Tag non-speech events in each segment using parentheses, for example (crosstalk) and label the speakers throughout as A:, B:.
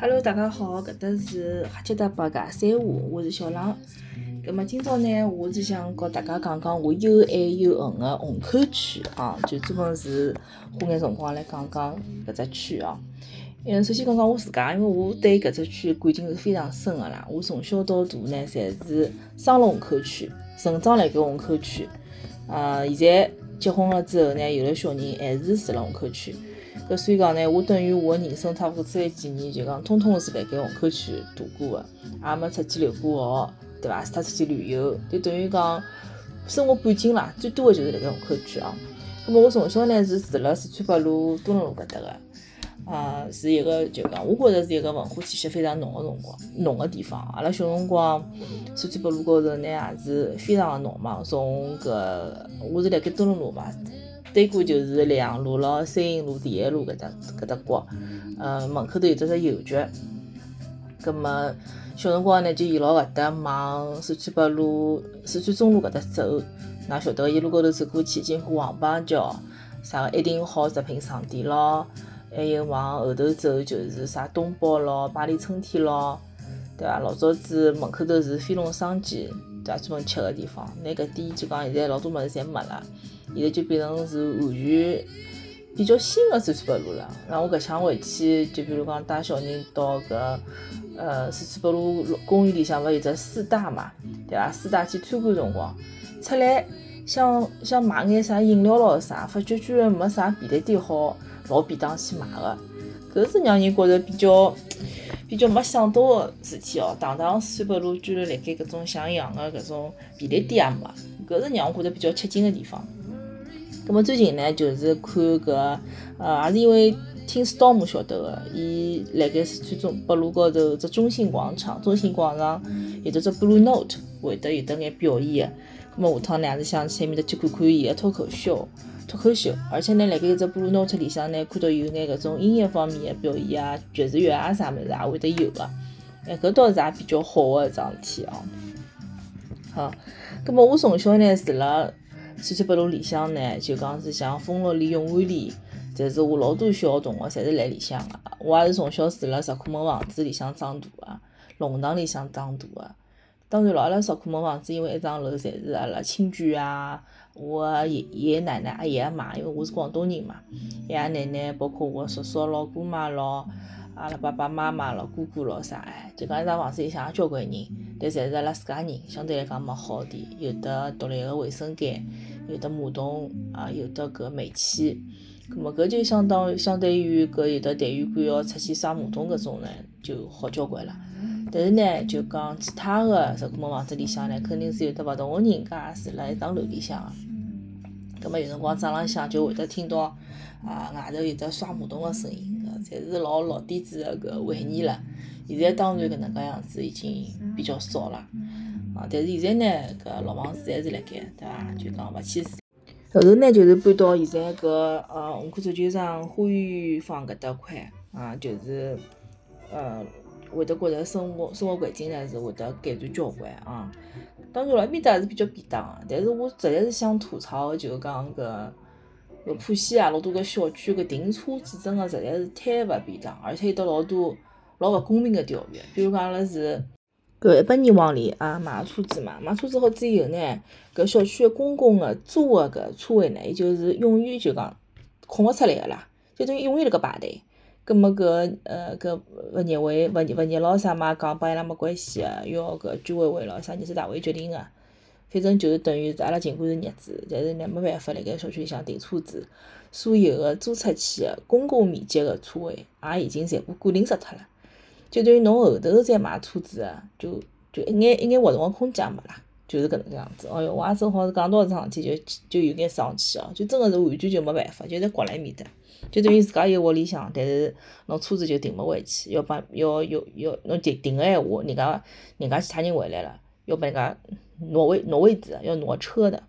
A: Hello，大家好，搿搭是哈吉达八家三胡，我是小浪。葛末今朝呢，我是想告大家讲讲我又爱又恨个虹口区啊，就专门是花眼辰光来讲讲搿只区哦。嗯，首先讲讲我自家，因为我对搿只区感情是非常深个啦。我从小到大呢，侪是生了虹口区，成长辣盖虹口区。呃，现在结婚了之后呢，有了小人，还是住辣虹口区。搿所以讲呢，我等于我人生差勿多这几年，就讲通通是辣盖虹口区度过个，也没出去留过学，对伐？除脱出去旅游，就等于讲生活半径啦，最多个就是辣盖虹口区哦。咁么我从小呢是住辣四川北路东仑路搿搭个，啊，是一个就讲我觉着是一个文化气息非常浓个辰光，浓个地方。阿拉小辰光四川北路高头呢也是非常个浓嘛，从搿我是辣盖东仑路嘛。对过就是两路咯、三营路、第一路搿搭搿搭角，呃，门口头有只只邮局。葛末小辰光呢，就沿牢搿搭往四川北路、四川中路搿搭走。㑚晓得，一路高头走过去，经过黄浜桥，啥个一定好食品商店咯，还有往后头走就是啥东宝咯、巴黎春天咯，对伐？老早子门口头是飞龙生煎。对伐？专门吃个地方，那搿点就讲现在老多物事侪没了，现在就变成是完全比较新个四川北路了。然后我搿趟回去，就比如讲带小人到搿呃四川北路公园里向，勿有只四大嘛，对伐？四大去参观辰光，出来想想买眼啥饮料咯啥，发觉居然没啥便利店好老便当去买个，搿是让人觉着比较。比较没想到个事体哦，堂堂四川北路居然辣盖搿种像样个搿种便利店也没，搿是让我觉着比较吃惊个地方。葛末最近呢，就是看搿呃，也是因为听 Storm 晓得个，伊辣盖四川中北路高头只中心广场，中心广场有得只 Blue Note 会得有得眼表演个，葛末下趟呢也是想去埃面搭去看看伊个脱口秀。脱口秀，而且呢，辣盖一只 Blue Note 里向呢，看到有眼搿种音乐方面的表演啊，爵士乐啊啥物事也会得有个，哎，搿倒是也比较好个一桩事体哦。好，葛末我从小呢住辣四川北路里向呢，就讲是像丰乐里、永安里，侪是我老多小学同学侪是辣里向个。我也是从小住辣石库门房子里向长大个，弄堂里向长大个。当然咯，阿拉石库门房子因为一幢楼侪是阿拉亲眷啊。我爷爷奶奶、阿爷阿妈，因为我是广东人嘛，爷爷奶奶，包括我叔叔咯、姑妈咯，阿拉爸爸妈妈咯、哥哥咯啥，哎，就讲一幢房子里向也交关人，但侪是阿拉自家人，相对来讲蛮好点，有的独立个卫生间，有的马桶啊，有的搿煤气，葛末搿就相当相对于搿有的单元馆要出去刷马桶搿种呢，就好交关了。但是呢，就讲其他个石库门房子里向呢，肯定是有的勿同个人家住辣一幢楼里向个。葛末有辰光早浪向就会得听到啊外头有得刷马桶个声音，侪是老老底子个搿回忆了。现在当然搿能介样子已经比较少了，啊，但是现在呢，搿老房子还是辣盖，对伐？就讲勿去住。后头呢，就是搬到现在搿呃虹口足球场花园坊搿搭块，啊，就是呃。会得觉着生活生活环境呢是会得改善交关啊。当然了，埃面搭还是比较便当个，但是我实在是想吐槽，就是讲搿搿浦西啊，老多个小区搿停车子真个实在是太勿便当，而且有得老多老勿公平个条约。比如讲，阿拉是搿一百年往里啊买车子嘛，买车子好之后呢，搿小区个公共个租个搿车位呢，伊就是永远就讲空勿出来个啦，就等于永远辣盖排队。葛末搿呃搿物业委物业物业咯啥嘛讲帮伊拉没关系个，要搿居委会咯啥人事大会决定个，反正就是等于是阿拉尽管是业主，但是呢没办法辣盖小区里向停车子，所有个租出去个公共面积个车位也已经全部固定死脱了，就等于侬后头再买车子个，就就一眼一眼活动个空间也没啦，就是搿能介样子。哦哟，我也正好是讲到搿桩事体，就就有眼生气哦，就真个是完全就没办法，就在国辣埃面搭。就等于自家有屋里向，但是侬车子就停勿回去，要帮要要要侬停停个闲话，人家人家其他人回来了，要帮人家挪位挪位置，要挪车的，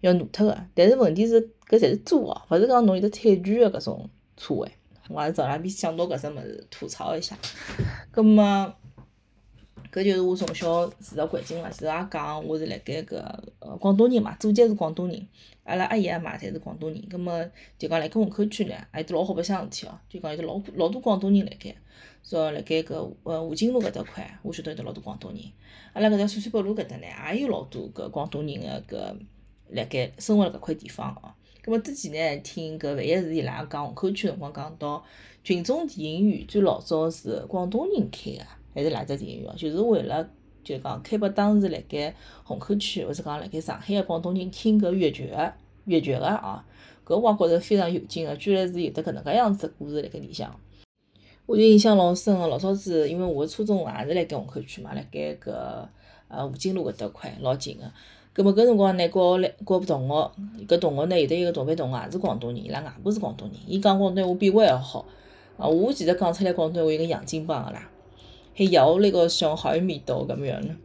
A: 要挪脱个。但是问题是，搿侪是租哦，勿是讲侬有得产权个搿种车位。我还是早浪边想到搿只物事吐槽一下。葛末搿就是我从小住个环境嘛。前头也讲，我是辣盖搿呃广东人嘛，祖籍是广东人，阿拉阿爷阿妈侪是广东人。葛末就讲辣盖虹口区呢，还有得老好白相事体哦。就讲有得老老多广东人辣盖，说辣盖搿呃华金路搿搭块，我晓得有得老多广东人。阿拉搿条陕西北路搿搭呢，也有老多搿广东人个搿辣盖生活辣搿块地方哦。葛末之前呢，听搿万一是伊拉讲虹口区辰光讲到群众电影院最老早是广东人开个。还是哪只电影院哦？就是为了就讲开拨当时辣盖虹口区或者讲辣盖上海个广东人听搿粤剧个粤剧个啊，搿我也觉着非常有劲个，居然是有得搿能介样子个故事辣盖里向。我就印象老深个，老早子因为我初中也是辣盖虹口区嘛，辣盖搿呃吴泾路搿搭块老近个。葛末搿辰光呢，跟来跟同学，搿同学呢有得一个同班同学也是广东人，伊拉外婆是广东人，伊讲广东话比我还好啊！我其实讲出来广东话有个洋泾浜个啦。还有那个上海味道，搿么样呢？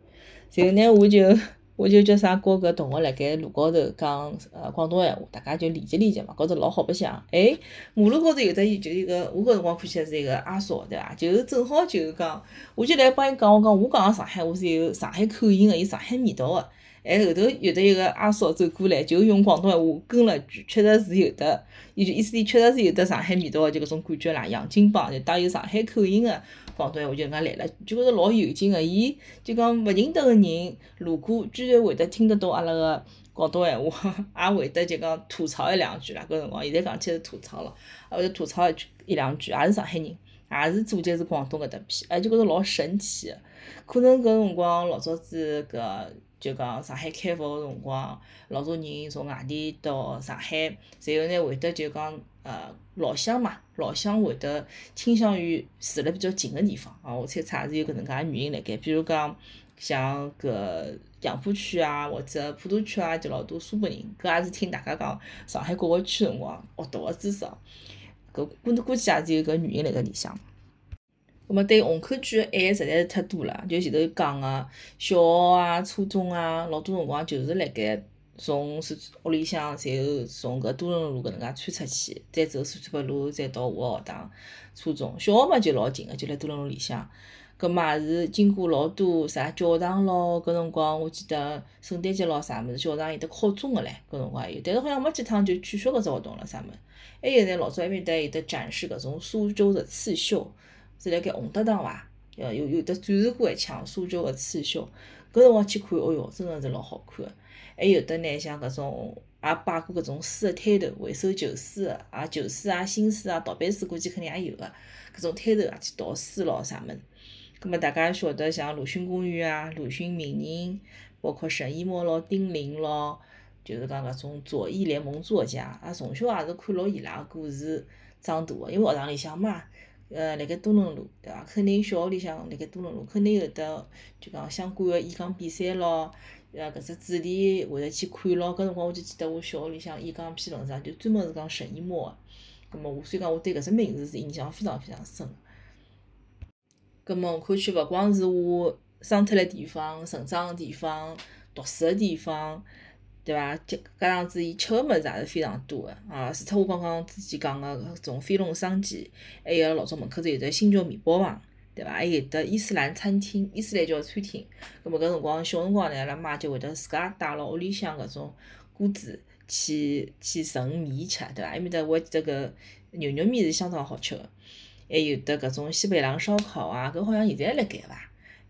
A: 然后呢，我就 (laughs) 我就叫啥，跟搿同学辣盖路高头讲呃广东闲话，大家就理解理解嘛，觉着老好白相。哎，马路高头有得就一个，我搿辰光看起来是一个阿嫂，对伐？就是正好就是讲，我就来帮伊讲，我讲我讲上海话是有上海口音个，有上海味道个。哎，后头有得一个阿嫂走过来，就用广东闲话跟了句，确实是有的，伊就意思里确实是有得上海味道个，就搿种感觉啦，洋泾浜就带有上海口音个。广东闲话就搿能介来了，就觉着老有劲个。伊就讲勿认得个人路过，居然会得听得懂阿拉个广东闲话，也会得就讲吐槽一两句啦。搿辰光现在讲起来是吐槽了，也会得吐槽一句一两句，也是上海人，也是祖籍是广东搿搭片，哎，就觉着老神奇个。可能搿辰光老早子搿。就讲上海开埠个辰光，老多人从外地到上海，然后呢会得就讲呃老乡嘛，老乡会得倾向于住辣比较近个地方啊。我猜测也是有搿能介原因辣盖。比如讲像搿杨浦区啊，或者普陀区啊，就老多苏北人，搿也是听大家讲上海各个区辰光学到个知识。搿估估计也是有搿原因辣盖里向。葛末对虹口区个爱实在是太多了，就前头讲个小学啊、初中啊，老多辰光就是辣盖从是屋里向，然后从搿多伦路搿能介穿出去，再走四川北路，再到我个学堂、初中。小学嘛就老近个，就辣多伦路里向。葛末也是经过老多啥教堂咯，搿辰光我记得圣诞节咯啥物事，教堂有得敲钟个唻，搿辰光有，但是好像没几趟就取消搿只活动了啥物事。还有呢，老早埃面搭有得展示搿种苏州的刺绣。是辣盖洪德堂伐？呃，有有得展示过一枪苏州个刺绣，搿辰光去看，哦哟，真个是老好看个。还有得呢，像搿种也摆过搿种书个摊头，回收旧书个，啊旧书啊、新书啊、盗版书估计肯定也有个。搿种摊头也去盗书咯啥物事。葛末大家晓得像鲁迅公园啊、鲁迅名人，包括沈一墨咯、丁玲咯，就是讲搿种左翼联盟作家，啊从小也是看牢伊拉个故事长大个，因为学堂里向嘛。呃，辣盖多伦路，对伐？肯定小学里向辣盖多伦路，肯定有得就讲相关个演讲比赛咯，呃，搿只主题会得去看咯。搿辰光我就记得我小学里向演讲篇论上就专门是讲沈一墨个，葛末我所以讲我对搿只名字是印象非常非常深。葛末虹口区勿光是我生脱个地方、成长个地方、读书个地方。对伐？加加上子，伊吃个物事也是非常多个啊！除脱我刚刚之前讲个搿种飞龙生煎，还有老早门口头有只新桥面包房，对伐？还有得伊斯兰餐厅、伊斯兰教餐厅。葛末搿辰光小辰光呢，阿拉妈就会得自家带牢屋里向搿种锅子去去盛面吃，对伐？埃面搭我记得搿牛肉面是相当好吃个，还有得搿种西北狼烧烤啊，搿好像现在还辣盖伐？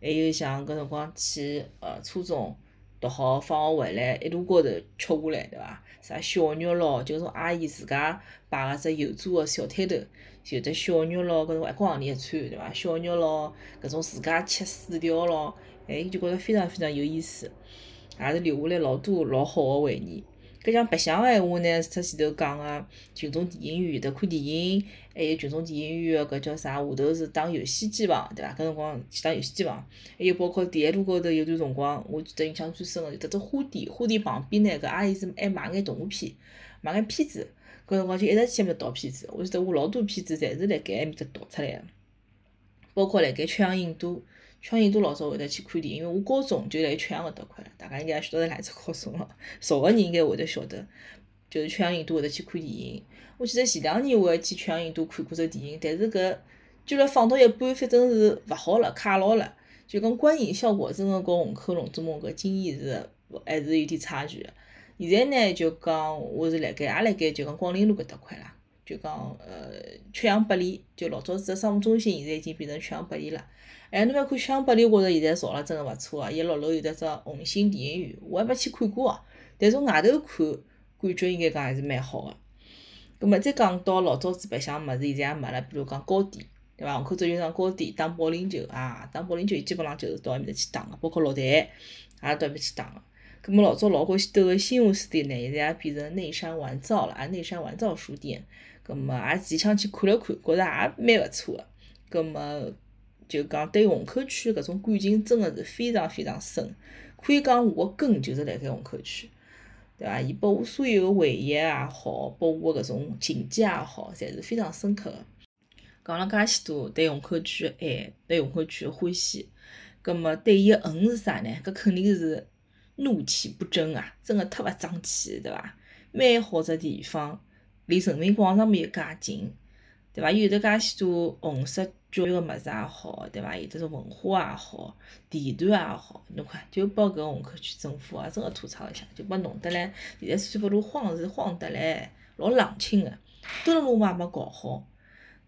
A: 还有像搿辰光去呃初中。读好，放学回来一路高头吃下来，对伐？啥小肉咯，就种阿姨自家摆个只油炸个小摊头，有得小肉咯，搿种一光行钿一串，对伐？小肉咯，搿种自家切水条咯，哎，就觉着非常非常有意思，也是留下来老多老好个回忆。搿像白相个闲话呢，出前头讲个群众电影院有得看电影，还有群众电影院个搿叫啥？下头是打游戏机房，对伐？搿辰光去打游戏机房，还有包括第一路高头有段辰光，我记得印象最深个就得只花店，花店旁边呢，搿阿姨是还卖眼动画片，卖眼片子，搿辰光就一直去埃面搭盗片子。我记得我老多片子侪是辣盖埃面搭盗出来个，包括辣盖曲阳影都。曲阳都老早会得去看电影，因为我高中就辣曲阳搿搭块，大家应该也晓得是哪只高中了。(laughs) 熟个人应该会得晓得，就是曲阳影都会得去看电影。我记得前两年我还去曲阳影都看过只电影，但是搿居然放到一半，反正是勿好了，卡牢了，就讲观影效果真个跟虹口龙之梦搿经验是还是有点差距个。现在呢，就讲我是辣盖也辣盖就讲广陵路搿搭块啦，就讲呃曲阳百里，就老早子个商务中心，现在已经变成曲阳百里了。哎，侬覅看曲阳百里，我觉着现在造了真个勿错啊！伊六楼有得只红星电影院，我还没去看过哦。但从外头看，感觉应该讲还是蛮好个。葛末再讲到老早子白相物事，现在也没了，比如讲高点，对伐？虹口足球场高点打保龄球啊，打保龄球伊基本浪就是到埃面搭去打个，包括落台也到埃面去打个。咁么老早老欢喜兜个新华书店呢，现在也变成内山玩造了，啊，内山玩造书店。咁么也自己想去看了看，觉着也蛮勿错个。咁么就讲对虹口区搿种感情真个是非常非常深，可以讲我个根就是辣盖虹口区，对伐？伊拨我所有个回忆也好，拨我搿种情节也好，侪是非常深刻个。讲了介许多对虹口区个爱，对虹口区个欢喜，咁么对伊个恨是啥呢？搿肯定是。怒气不争啊，真个忒勿争气，对伐？蛮好只地方，离人民广场面又介近，对伐？有得介许多红色教育个物事也好，对伐？有得种文化也好，地段也好，侬看就拨搿虹口区政府啊，真个吐槽一下，就拨弄得来，现在三八路荒是荒得来，老冷清个，墩路嘛也没搞好。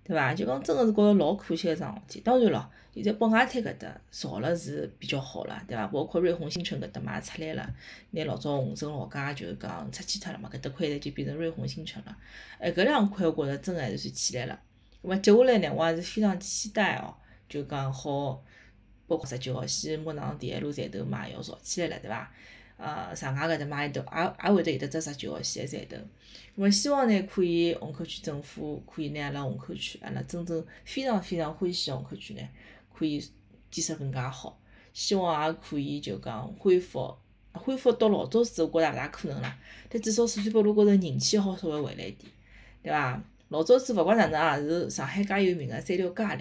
A: 对伐？就讲真个是觉着老可惜个桩事体。当然咯，现在北外滩搿搭造了是比较好了，对伐？包括瑞虹新城搿搭嘛也出来了，拿老早虹城老街就是讲拆迁脱了嘛，搿搭块就变成瑞虹新城了。哎，搿两块我觉着真个还是算起来了。咾么接下来呢，我还是非常期待哦，就讲好，包括十九号线木塘第一路站头嘛要造起来了，对伐？呃，上海搿搭嘛也都也也会得有得只十九号线个站头，么希望呢可以虹口区政府可以拿阿拉虹口区，阿拉真正非常非常欢喜虹口区呢，可以建设更加好。希望也可以就讲恢复，恢复到老早时，我觉着勿大可能啦。但至少四川北路高头人气好稍微回来一点，对伐？老早子勿管哪能也是上海介有名个三条街唻，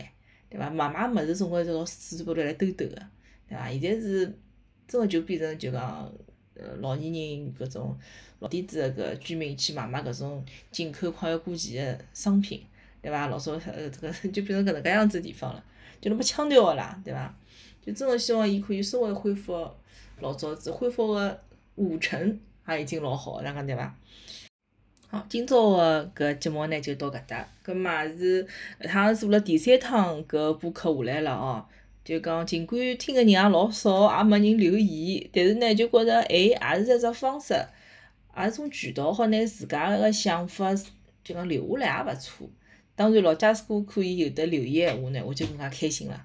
A: 对伐？买买物事总归是到四川北路来兜兜个，对伐？现在是。真个就变成就讲，呃，老年人搿种老底子个搿居民去买买搿种进口快要过期的商品，对伐？老早呃这个 (laughs) 就变成搿能介样子地方了，就那么腔调个啦，对伐？就真个希望伊可以稍微恢复老早子，恢复个五成也已经老好，哪讲对伐？好，今朝个搿节目呢就到搿搭，搿嘛是搿趟做了第三趟搿播客下来了哦。就讲，尽管听个人也老少，也没人留言，但是呢，就觉着，哎，也是一只方式，也是一种渠道，好拿自家个想法就讲留下来也勿错。当然咯，假使果可以有得留言闲话呢，我就更加开心了，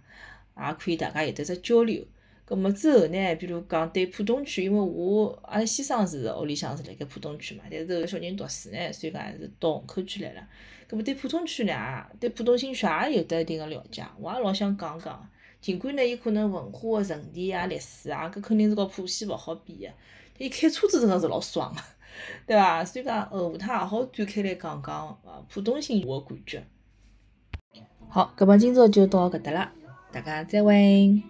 A: 也可以大家有得只交流。葛末之后呢，比如讲对浦东区，因为我阿拉先生是屋里向是辣盖浦东区嘛，但是个小人读书呢，所以讲还是到虹口区来了。葛末对浦东区呢，对浦东新区也有得一定个了解，我也老想讲讲。尽管呢，伊可能文化个沉淀啊、历史啊，搿肯定是和浦西勿好比个。伊开车子真个是老爽个，对伐？所以讲，后趟也好展开来讲讲呃浦东新区个感觉。好，搿么今朝就到搿搭了，大家再会。